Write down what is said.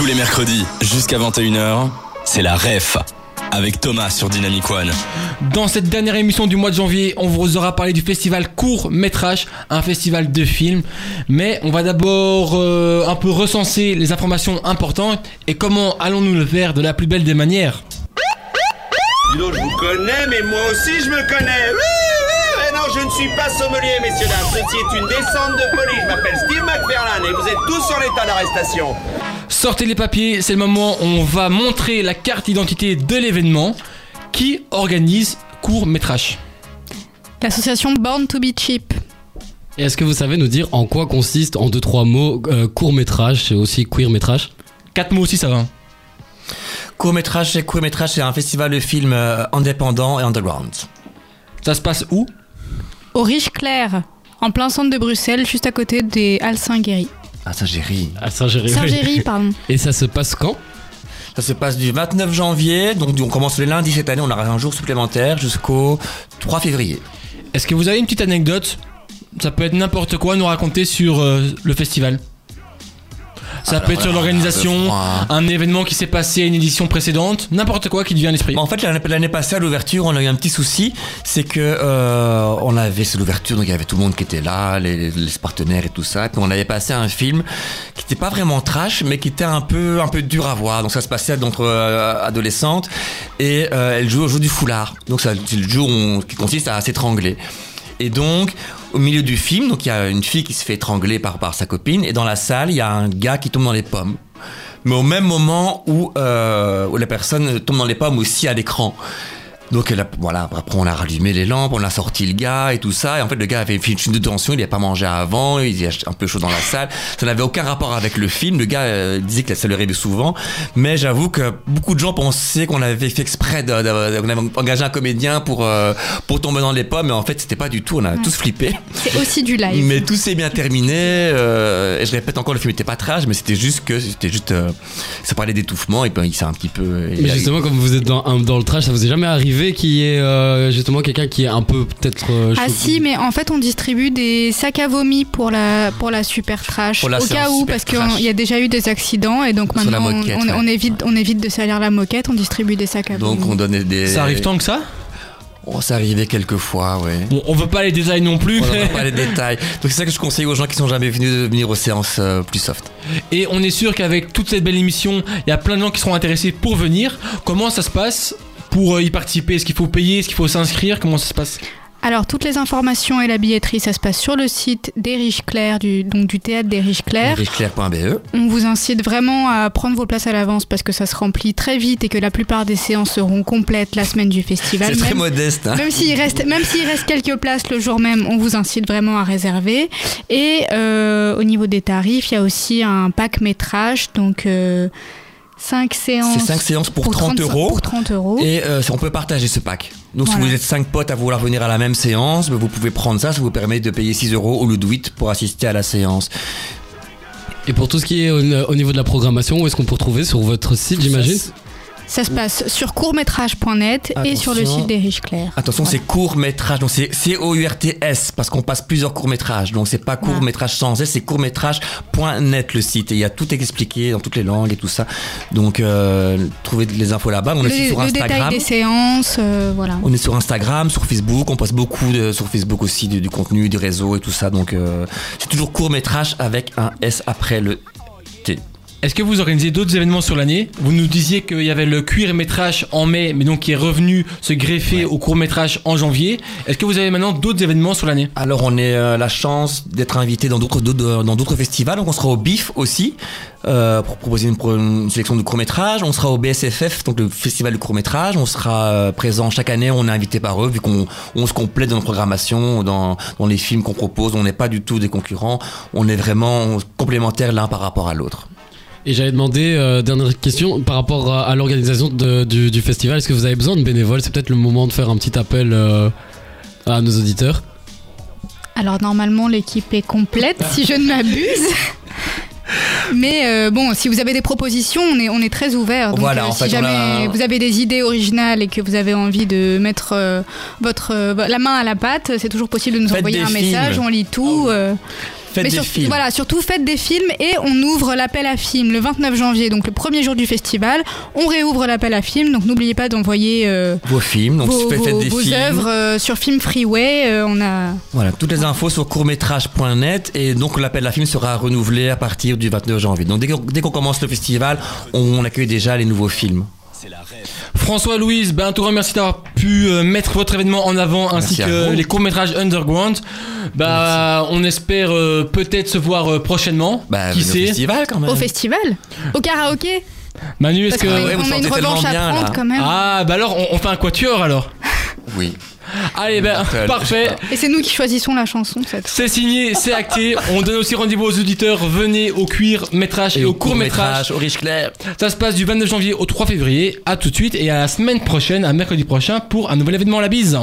Tous les mercredis, jusqu'à 21h, c'est la REF avec Thomas sur Dynamic One. Dans cette dernière émission du mois de janvier, on vous aura parlé du festival Court Métrage, un festival de films. Mais on va d'abord euh, un peu recenser les informations importantes et comment allons-nous le faire de la plus belle des manières. Donc, je vous connais, mais moi aussi je me connais. Mais non, je ne suis pas sommelier, messieurs dames. Ceci est une descente de police. Je m'appelle Steve McFarlane et vous êtes tous sur l'état d'arrestation. Sortez les papiers, c'est le moment où on va montrer la carte d'identité de l'événement qui organise Court Métrage. L'association Born to be Cheap. Et est-ce que vous savez nous dire en quoi consiste, en deux trois mots, euh, court métrage et aussi queer métrage Quatre mots aussi, ça va. Court métrage, c'est court métrage, c'est un festival de films euh, indépendant et underground. Ça se passe où? Au Riche Clair, en plein centre de Bruxelles, juste à côté des Halles Saint-Guéry. Ah ça j'ai ri. À Saint-Géry. Saint-Géry, pardon. Et ça se passe quand? Ça se passe du 29 janvier, donc on commence le lundi cette année, on aura un jour supplémentaire jusqu'au 3 février. Est-ce que vous avez une petite anecdote? Ça peut être n'importe quoi à nous raconter sur euh, le festival. Ça Alors peut être sur l'organisation, un événement qui s'est passé à une édition précédente, n'importe quoi qui te vient à l'esprit. En fait, l'année passée à l'ouverture, on a eu un petit souci, c'est que euh, on avait c'est l'ouverture, donc il y avait tout le monde qui était là, les, les partenaires et tout ça. Et puis on avait passé un film qui n'était pas vraiment trash, mais qui était un peu un peu dur à voir. Donc ça se passait d'entre euh, adolescentes et euh, elle joue au jeu du foulard. Donc ça, c'est le jeu qui consiste à s'étrangler. Et donc, au milieu du film, donc il y a une fille qui se fait étrangler par, sa copine, et dans la salle, il y a un gars qui tombe dans les pommes. Mais au même moment où, euh, où la personne tombe dans les pommes aussi à l'écran. Donc elle a- voilà, après on a rallumé les lampes, on a sorti le gars et tout ça. Et en fait, le gars avait fait une chute de tension, il n'avait pas mangé avant, il était un peu chaud dans la salle. Ça n'avait aucun rapport avec le film. Le gars euh, disait que ça lui arrivait souvent. Mais j'avoue que beaucoup de gens pensaient qu'on avait fait exprès, de, de- qu'on avait engagé un comédien pour, euh, pour tomber dans les pommes. Mais en fait, c'était pas du tout. On a tous flippé. C'est aussi du live. Mais tout s'est bien terminé. euh, et je répète encore, le film était pas trash, mais c'était juste que c'était juste. euh, ça parlait d'étouffement et puis il s'est un petit peu. Mais a- justement, comme vous êtes dans, dans le trash, ça vous est jamais arrivé qu'il y ait euh, justement quelqu'un qui est un peu peut-être. euh, Ah si, mais en fait on distribue des sacs à vomi pour la, pour la super trash. Pour la au cas où, parce qu'il y a déjà eu des accidents et donc maintenant on- moquette, on, ouais. on évite, on évite de salir la moquette, on distribue des sacs à Donc vomi. on donnait des. Ça arrive tant que ça? Oh, ça arrivait quelques fois, ouais. Bon, on veut pas les détails non plus. On n'a pas les détails. Donc c'est ça que je conseille aux gens qui sont jamais venus de venir aux séances euh, plus soft. Et on est sûr qu'avec toute cette belle émission, il y a plein de gens qui seront intéressés pour venir. Comment ça se passe? Pour euh, y participer? Est-ce qu'il faut payer? Est-ce qu'il faut s'inscrire? Comment ça se passe? Alors toutes les informations et la billetterie, ça se passe sur le site des Riches Clairs, du, donc du théâtre des Riches Clairs. Richeclair.be. On vous incite vraiment à prendre vos places à l'avance parce que ça se remplit très vite et que la plupart des séances seront complètes la semaine du festival. C'est très modeste. Hein. Même s'il reste, même s'il reste quelques places le jour même, on vous incite vraiment à réserver. Et euh, au niveau des tarifs, il y a aussi un pack métrage, donc 5 séances. C'est 5 séances pour, 30 35 euros. Pour 30 euros. Et euh, on peut partager ce pack. Donc Voilà. si vous êtes 5 potes à vouloir venir à la même séance, ben, vous pouvez prendre ça, ça vous permet de payer 6 euros au lieu de 8 pour assister à la séance. Et pour tout ce qui est au, au niveau de la programmation, où est-ce qu'on peut retrouver sur votre site, j'imagine? Ça se passe sur courtmétrage.net et sur le site des Riches Clairs. Attention, c'est court métrage, donc c'est C-O-U-R-T-S, parce qu'on passe plusieurs courts métrages. Donc c'est pas court métrage sans S, c'est court métrage.net le site. Et il y a tout expliqué dans toutes les langues et tout ça. Donc euh, trouvez les infos là-bas. On est aussi sur le détail Instagram. des séances, euh, voilà. On est sur Instagram, sur Facebook, on poste beaucoup de, sur Facebook aussi du, du contenu, du réseau et tout ça. Donc euh, c'est toujours court métrage avec un S après le T. Est-ce que vous organisez d'autres événements sur l'année? Vous nous disiez qu'il y avait le cuir métrage en mai, mais donc qui est revenu se greffer au court métrage en janvier. Est-ce que vous avez maintenant d'autres événements sur l'année? Alors on a euh, la chance d'être invité dans d'autres d'autres- dans d'autres festivals. Donc on sera au BIF aussi euh, pour proposer une, sélection de courts métrages. On sera au BSFF, donc le festival de courts métrages. On sera euh, présent chaque année. On est invité par eux vu qu'on on se complète dans nos programmations, dans, dans les films qu'on propose. On n'est pas du tout des concurrents. On est vraiment complémentaires l'un par rapport à l'autre. Et j'avais demandé, euh, dernière question, par rapport à, à l'organisation du, du festival, est-ce que vous avez besoin de bénévoles? C'est peut-être le moment de faire un petit appel euh, à nos auditeurs. Alors normalement l'équipe est complète si je ne m'abuse. Mais euh, bon, si vous avez des propositions, on est, on est très ouvert. Donc, Voilà, euh, en si fait, jamais a- vous avez des idées originales et que vous avez envie de mettre euh, votre euh, la main à la pâte, c'est toujours possible de nous Faites envoyer un message. On lit tout. euh, Faites Mais des surtout- films. Voilà, surtout faites des films et on ouvre l'appel à films le 29 janvier, donc le premier jour du festival. On réouvre l'appel à films, donc n'oubliez pas d'envoyer euh, Vos films, donc vos, faites vos- des vos films. œuvres euh, sur Film Freeway. euh, on a Voilà, toutes les infos sur courtmétrage.net et donc l'appel à film sera renouvelé à partir du 29 janvier. Donc dès qu'on dès qu'on commence le festival, on accueille déjà les nouveaux films. François Louise, ben, un tout grand merci d'avoir pu euh, mettre votre événement en avant ainsi Merci que les courts-métrages Underground. Bah, on espère euh, peut-être se voir euh, prochainement. Bah, Qui venez au sait festival quand même. au festival, au karaoké. Manu, est-ce que. a- ouais, vous on a une revanche à tellement bien, prendre là. quand même. Ah, bah alors, on, on fait un quatuor alors. Oui. Allez, ben, parfait. Et c'est nous qui choisissons la chanson cette. C'est signé, c'est acté. On donne aussi rendez-vous aux auditeurs. Venez au cuir métrage et, au court métrage. au riche clair. Ça se passe du 29 janvier au 3 février. À tout de suite et à la semaine prochaine, à mercredi prochain pour un nouvel événement. La bise.